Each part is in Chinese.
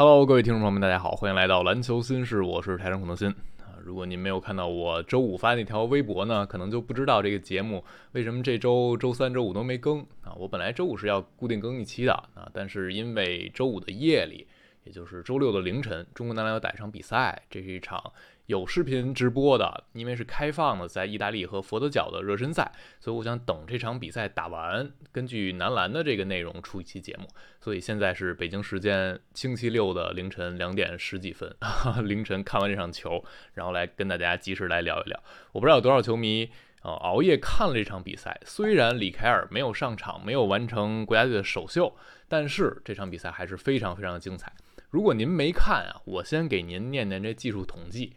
Hello，各位听众朋友们，大家好，欢迎来到篮球新事，我是台上孔德新啊。如果您没有看到我周五发那条微博呢，可能就不知道这个节目为什么这周周三、周五都没更啊。我本来周五是要固定更一期的啊，但是因为周五的夜里。也就是周六的凌晨，中国男篮要打一场比赛，这是一场有视频直播的，因为是开放的，在意大利和佛得角的热身赛，所以我想等这场比赛打完，根据男篮的这个内容出一期节目。所以现在是北京时间星期六的凌晨两点十几分，凌晨看完这场球，然后来跟大家及时来聊一聊。我不知道有多少球迷呃熬夜看了这场比赛，虽然李凯尔没有上场，没有完成国家队的首秀，但是这场比赛还是非常非常精彩。如果您没看啊，我先给您念念这技术统计，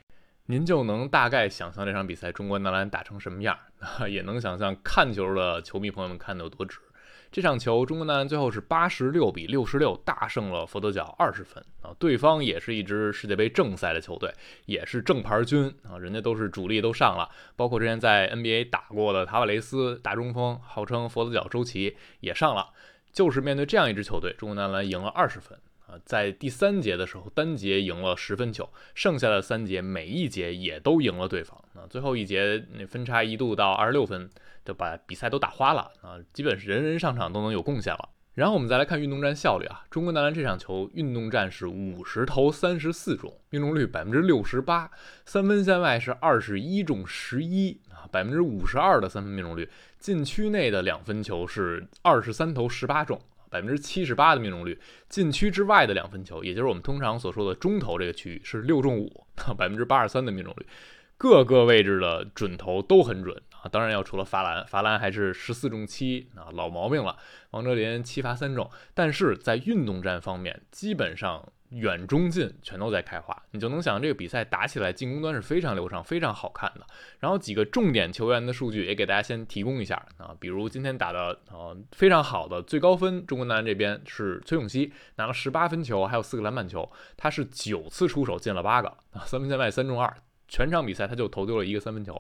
您就能大概想象这场比赛中国男篮打成什么样，也能想象看球的球迷朋友们看的有多值。这场球中国男篮最后是八十六比六十六大胜了佛得角二十分啊，对方也是一支世界杯正赛的球队，也是正牌军啊，人家都是主力都上了，包括之前在 NBA 打过的塔瓦雷斯大中锋，号称佛得角周琦也上了，就是面对这样一支球队，中国男篮赢了二十分。在第三节的时候，单节赢了十分球，剩下的三节每一节也都赢了对方。啊，最后一节那分差一度到二十六分，就把比赛都打花了啊，基本是人人上场都能有贡献了。然后我们再来看运动战效率啊，中国男篮这场球运动战是五十投三十四中，命中率百分之六十八，三分线外是二十一中十一啊，百分之五十二的三分命中率，禁区内的两分球是二十三投十八中。百分之七十八的命中率，禁区之外的两分球，也就是我们通常所说的中投这个区域是六中五，百分之八十三的命中率，各个位置的准投都很准啊。当然要除了罚篮，罚篮还是十四中七啊，老毛病了。王哲林七罚三中，但是在运动战方面，基本上。远中近全都在开花，你就能想这个比赛打起来，进攻端是非常流畅、非常好看的。然后几个重点球员的数据也给大家先提供一下啊，比如今天打的呃非常好的最高分，中国男篮这边是崔永熙拿了十八分球，还有四个篮板球，他是九次出手进了八个啊，三分线外三中二，全场比赛他就投丢了一个三分球。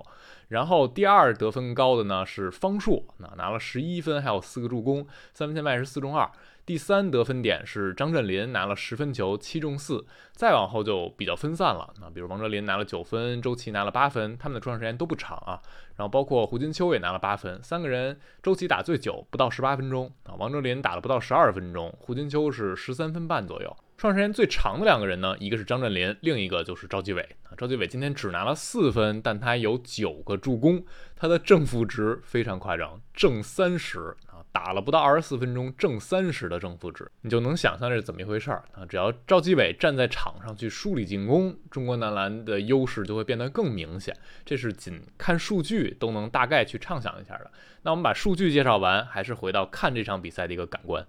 然后第二得分高的呢是方硕，那拿了十一分，还有四个助攻，三分线外是四中二。第三得分点是张镇麟拿了十分球七中四，再往后就比较分散了。那比如王哲林拿了九分，周琦拿了八分，他们的出场时间都不长啊。然后包括胡金秋也拿了八分，三个人，周琦打最久不到十八分钟啊，王哲林打了不到十二分钟，胡金秋是十三分半左右。创时间最长的两个人呢，一个是张镇麟，另一个就是赵继伟啊。赵继伟今天只拿了四分，但他有九个助攻，他的正负值非常夸张，正三十啊。打了不到二十四分钟，正三十的正负值，你就能想象这是怎么一回事儿啊！只要赵继伟站在场上去梳理进攻，中国男篮的优势就会变得更明显。这是仅看数据都能大概去畅想一下的。那我们把数据介绍完，还是回到看这场比赛的一个感官。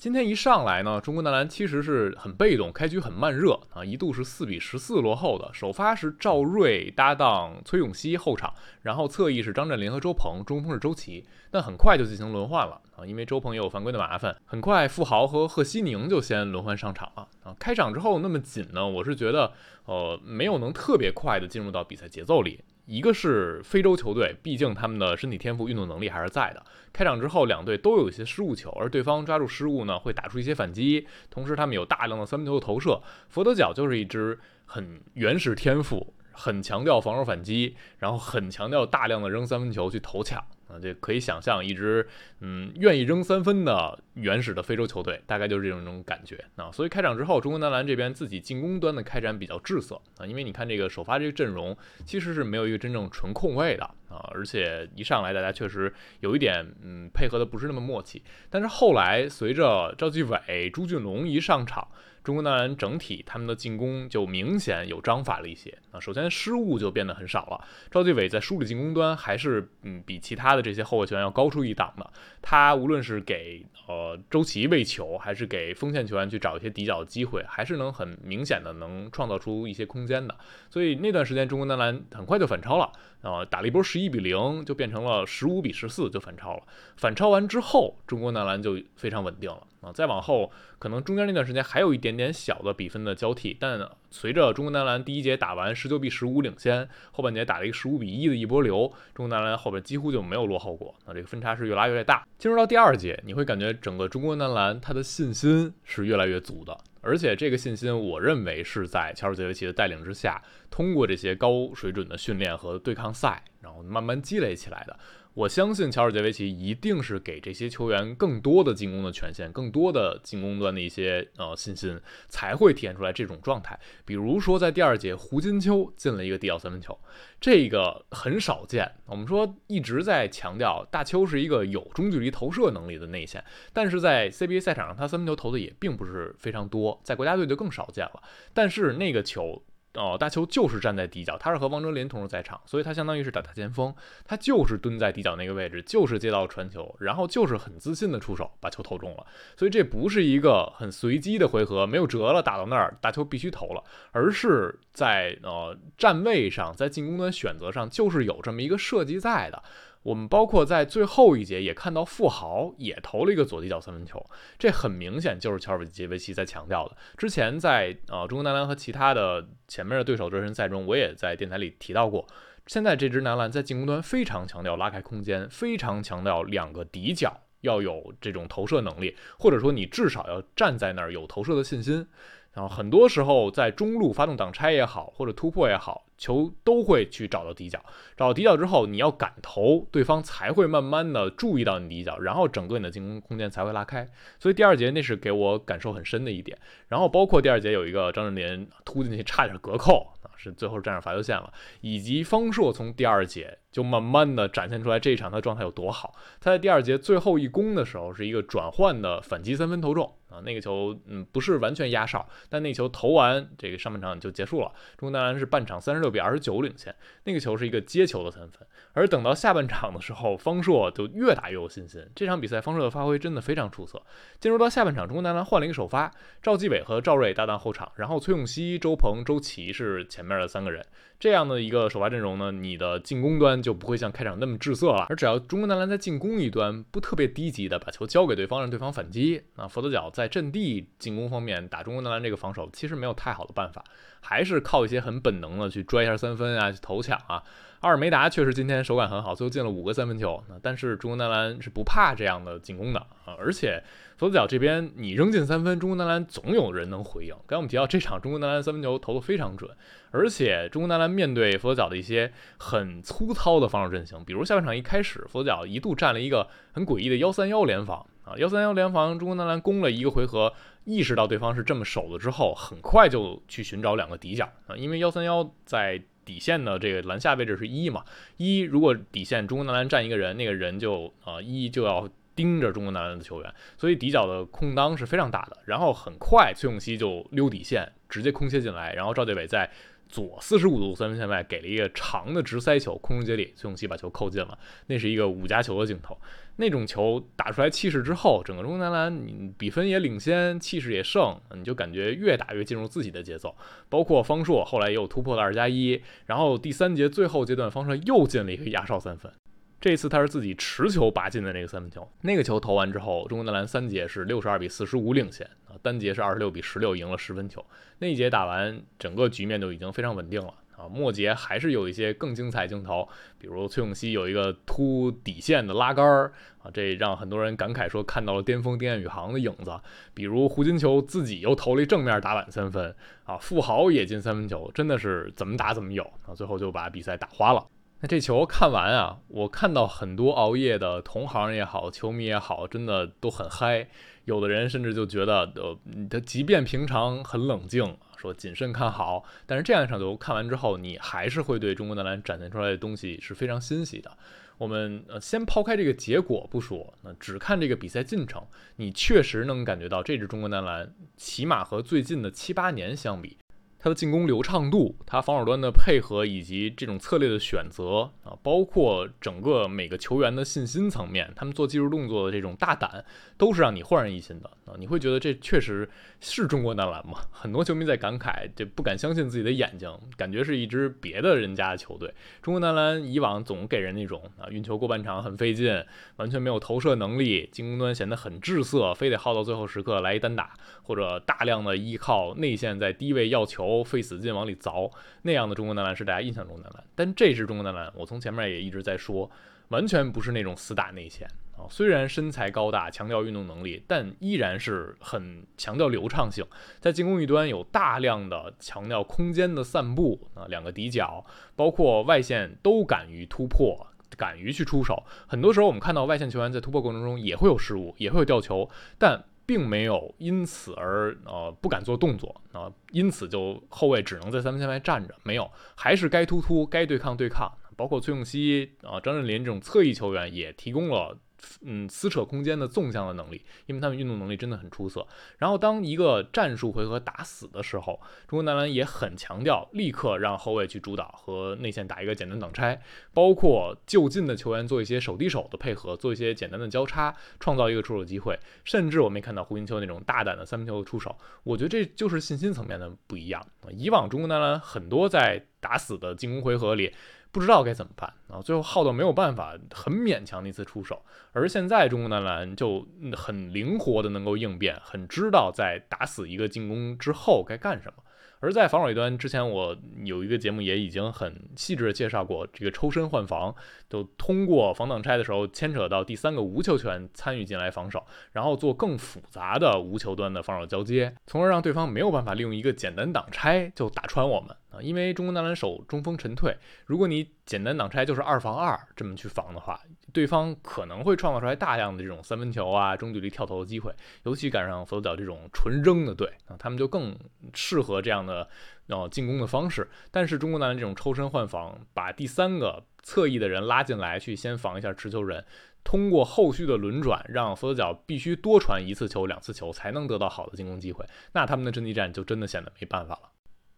今天一上来呢，中国男篮其实是很被动，开局很慢热啊，一度是四比十四落后的。首发是赵睿搭档崔永熙后场，然后侧翼是张镇麟和周鹏，中锋是周琦。但很快就进行轮换了啊，因为周鹏也有犯规的麻烦。很快，富豪和贺西宁就先轮换上场了啊。开场之后那么紧呢，我是觉得呃没有能特别快的进入到比赛节奏里。一个是非洲球队，毕竟他们的身体天赋、运动能力还是在的。开场之后，两队都有一些失误球，而对方抓住失误呢，会打出一些反击。同时，他们有大量的三分球的投射。佛得角就是一支很原始天赋、很强调防守反击，然后很强调大量的扔三分球去投抢。啊，这可以想象一支嗯愿意扔三分的原始的非洲球队，大概就是这种种感觉啊。所以开场之后，中国男篮这边自己进攻端的开展比较滞涩啊，因为你看这个首发这个阵容其实是没有一个真正纯控卫的啊，而且一上来大家确实有一点嗯配合的不是那么默契。但是后来随着赵继伟、朱俊龙一上场。中国男篮整体他们的进攻就明显有章法了一些啊，首先失误就变得很少了。赵继伟在梳理进攻端还是嗯比其他的这些后卫球员要高出一档的。他无论是给呃周琦喂球，还是给锋线球员去找一些底角的机会，还是能很明显的能创造出一些空间的。所以那段时间中国男篮很快就反超了啊，打了一波十一比零，就变成了十五比十四就反超了。反超完之后，中国男篮就非常稳定了。啊，再往后可能中间那段时间还有一点点小的比分的交替，但随着中国男篮第一节打完十九比十五领先，后半节打了一个十五比一的一波流，中国男篮后边几乎就没有落后过，那这个分差是越拉越大。进入到第二节，你会感觉整个中国男篮他的信心是越来越足的而且这个信心，我认为是在乔尔杰维奇的带领之下，通过这些高水准的训练和对抗赛，然后慢慢积累起来的。我相信乔尔杰维奇一定是给这些球员更多的进攻的权限，更多的进攻端的一些呃信心，才会体现出来这种状态。比如说在第二节，胡金秋进了一个地角三分球，这个很少见。我们说一直在强调大邱是一个有中距离投射能力的内线，但是在 CBA 赛场上，他三分球投的也并不是非常多，在国家队就更少见了。但是那个球。哦，大球就是站在底角，他是和王哲林同时在场，所以他相当于是打大前锋，他就是蹲在底角那个位置，就是接到传球，然后就是很自信的出手把球投中了。所以这不是一个很随机的回合，没有辙了，打到那儿大球必须投了，而是在呃站位上，在进攻端选择上就是有这么一个设计在的。我们包括在最后一节也看到富豪也投了一个左底角三分球，这很明显就是乔尔杰维奇在强调的。之前在呃中国男篮和其他的前面的对手热身赛中，我也在电台里提到过。现在这支男篮在进攻端非常强调拉开空间，非常强调两个底角要有这种投射能力，或者说你至少要站在那儿有投射的信心。然后很多时候在中路发动挡拆也好，或者突破也好，球都会去找到底角。找到底角之后，你要敢投，对方才会慢慢的注意到你底角，然后整个你的进攻空间才会拉开。所以第二节那是给我感受很深的一点。然后包括第二节有一个张镇麟突进去差点隔扣啊，是最后站上罚球线了。以及方硕从第二节就慢慢的展现出来这一场他状态有多好。他在第二节最后一攻的时候是一个转换的反击三分投中。啊，那个球，嗯，不是完全压哨，但那球投完，这个上半场就结束了。中国男篮是半场三十六比二十九领先。那个球是一个接球的三分，而等到下半场的时候，方硕就越打越有信心。这场比赛方硕的发挥真的非常出色。进入到下半场，中国男篮换了一个首发，赵继伟和赵睿搭档后场，然后崔永熙、周鹏、周琦是前面的三个人。这样的一个首发阵容呢，你的进攻端就不会像开场那么滞涩了。而只要中国男篮在进攻一端不特别低级的把球交给对方，让对方反击，那佛得角在阵地进攻方面打中国男篮这个防守，其实没有太好的办法，还是靠一些很本能的去抓一下三分啊，去投抢啊。阿尔梅达确实今天手感很好，最后进了五个三分球。那但是中国男篮是不怕这样的进攻的啊，而且佛得角这边你扔进三分，中国男篮总有人能回应。刚才我们提到这场中国男篮三分球投得非常准，而且中国男篮面对佛得角的一些很粗糙的防守阵型，比如下半场一开始佛得角一度站了一个很诡异的幺三幺联防啊，幺三幺联防，中国男篮攻了一个回合，意识到对方是这么守的之后，很快就去寻找两个底角啊，因为幺三幺在。底线的这个篮下位置是一嘛？一如果底线中国男篮站一个人，那个人就啊一就要盯着中国男篮的球员，所以底角的空当是非常大的。然后很快崔永熙就溜底线，直接空切进来，然后赵继伟在。左四十五度三分线外给了一个长的直塞球，空中接力，崔永熙把球扣进了。那是一个五加球的镜头，那种球打出来气势之后，整个中国男篮你比分也领先，气势也盛，你就感觉越打越进入自己的节奏。包括方硕后来也有突破的二加一，然后第三节最后阶段，方硕又进了一个压哨三分。这次他是自己持球拔进的那个三分球，那个球投完之后，中国男篮三节是六十二比四十五领先啊，单节是二十六比十六赢了十分球。那一节打完，整个局面就已经非常稳定了啊。末节还是有一些更精彩镜头，比如崔永熙有一个突底线的拉杆儿啊，这让很多人感慨说看到了巅峰丁彦雨航的影子。比如胡金秋自己又投了一正面打板三分啊，富豪也进三分球，真的是怎么打怎么有啊，最后就把比赛打花了。那这球看完啊，我看到很多熬夜的同行也好，球迷也好，真的都很嗨。有的人甚至就觉得，呃，他即便平常很冷静，说谨慎看好，但是这样一场球看完之后，你还是会对中国男篮展现出来的东西是非常欣喜的。我们呃先抛开这个结果不说，那只看这个比赛进程，你确实能感觉到这支中国男篮起码和最近的七八年相比。他的进攻流畅度，他防守端的配合，以及这种策略的选择啊，包括整个每个球员的信心层面，他们做技术动作的这种大胆，都是让你焕然一新的啊！你会觉得这确实是中国男篮吗？很多球迷在感慨，这不敢相信自己的眼睛，感觉是一支别的人家的球队。中国男篮以往总给人那种啊，运球过半场很费劲，完全没有投射能力，进攻端显得很滞涩，非得耗到最后时刻来一单打，或者大量的依靠内线在低位要球。费死劲往里凿，那样的中国男篮是大家印象中的男篮。但这支中国男篮，我从前面也一直在说，完全不是那种死打内线啊，虽然身材高大，强调运动能力，但依然是很强调流畅性。在进攻一端有大量的强调空间的散步啊，两个底角，包括外线都敢于突破，敢于去出手。很多时候我们看到外线球员在突破过程中也会有失误，也会有掉球，但并没有因此而呃不敢做动作啊，因此就后卫只能在三分线外站着，没有，还是该突突，该对抗对抗。包括崔永熙啊、张镇麟这种侧翼球员也提供了。嗯，撕扯空间的纵向的能力，因为他们运动能力真的很出色。然后，当一个战术回合打死的时候，中国男篮也很强调立刻让后卫去主导和内线打一个简单挡拆，包括就近的球员做一些手递手的配合，做一些简单的交叉，创造一个出手机会。甚至我没看到胡金秋那种大胆的三分球的出手，我觉得这就是信心层面的不一样。以往中国男篮很多在打死的进攻回合里。不知道该怎么办啊！最后耗到没有办法，很勉强的一次出手。而现在中国男篮就很灵活的能够应变，很知道在打死一个进攻之后该干什么。而在防守一端，之前我有一个节目也已经很细致的介绍过，这个抽身换防，就通过防挡拆的时候牵扯到第三个无球权参与进来防守，然后做更复杂的无球端的防守交接，从而让对方没有办法利用一个简单挡拆就打穿我们！因为中国男篮手中锋沉退，如果你简单挡拆就是二防二这么去防的话。对方可能会创造出来大量的这种三分球啊、中距离跳投的机会，尤其赶上佛脚这种纯扔的队啊，他们就更适合这样的呃进攻的方式。但是中国男篮这种抽身换防，把第三个侧翼的人拉进来去先防一下持球人，通过后续的轮转，让佛脚必须多传一次球、两次球才能得到好的进攻机会，那他们的阵地战就真的显得没办法了。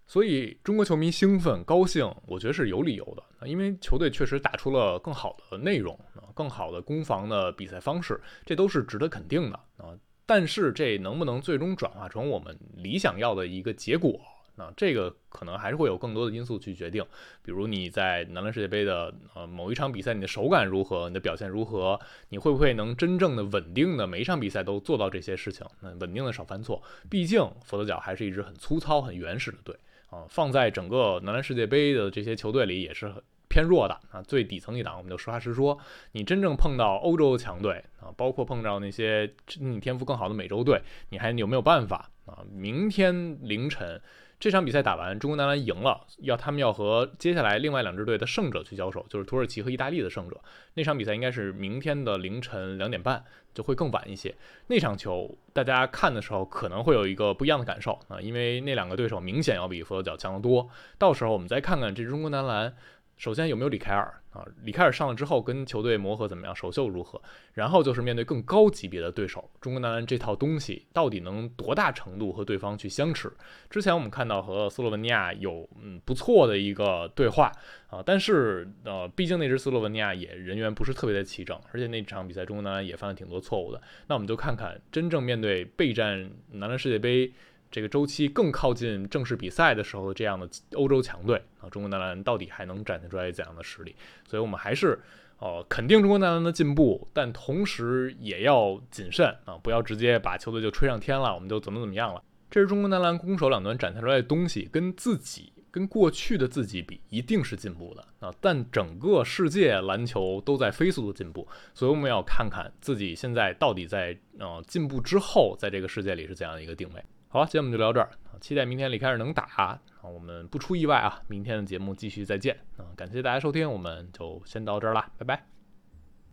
所以中国球迷兴奋高兴，我觉得是有理由的因为球队确实打出了更好的内容啊，更好的攻防的比赛方式，这都是值得肯定的啊。但是这能不能最终转化成我们理想要的一个结果啊？这个可能还是会有更多的因素去决定，比如你在男篮世界杯的呃某一场比赛，你的手感如何，你的表现如何，你会不会能真正的稳定的每一场比赛都做到这些事情？那稳定的少犯错，毕竟佛得角还是一支很粗糙、很原始的队。啊，放在整个男篮世界杯的这些球队里也是偏弱的啊。最底层一档，我们就实话实说，你真正碰到欧洲强队啊，包括碰到那些你天赋更好的美洲队，你还有没有办法啊？明天凌晨。这场比赛打完，中国男篮赢了，要他们要和接下来另外两支队的胜者去交手，就是土耳其和意大利的胜者。那场比赛应该是明天的凌晨两点半，就会更晚一些。那场球大家看的时候可能会有一个不一样的感受啊，因为那两个对手明显要比佛罗角强得多。到时候我们再看看这支中国男篮。首先有没有李凯尔啊？李凯尔上了之后跟球队磨合怎么样？首秀如何？然后就是面对更高级别的对手，中国男篮这套东西到底能多大程度和对方去相持？之前我们看到和斯洛文尼亚有嗯不错的一个对话啊，但是呃，毕竟那支斯洛文尼亚也人员不是特别的齐整，而且那场比赛中国男篮也犯了挺多错误的。那我们就看看真正面对备战男篮世界杯。这个周期更靠近正式比赛的时候，这样的欧洲强队啊，中国男篮到底还能展现出来怎样的实力？所以我们还是哦肯定中国男篮的进步，但同时也要谨慎啊，不要直接把球队就吹上天了，我们就怎么怎么样了。这是中国男篮攻守两端展现出来的东西，跟自己跟过去的自己比，一定是进步的啊。但整个世界篮球都在飞速的进步，所以我们要看看自己现在到底在呃进步之后，在这个世界里是怎样的一个定位。好了，今天我们就聊这儿期待明天李开始能打啊！我们不出意外啊，明天的节目继续再见啊！感谢大家收听，我们就先到这儿了，拜拜。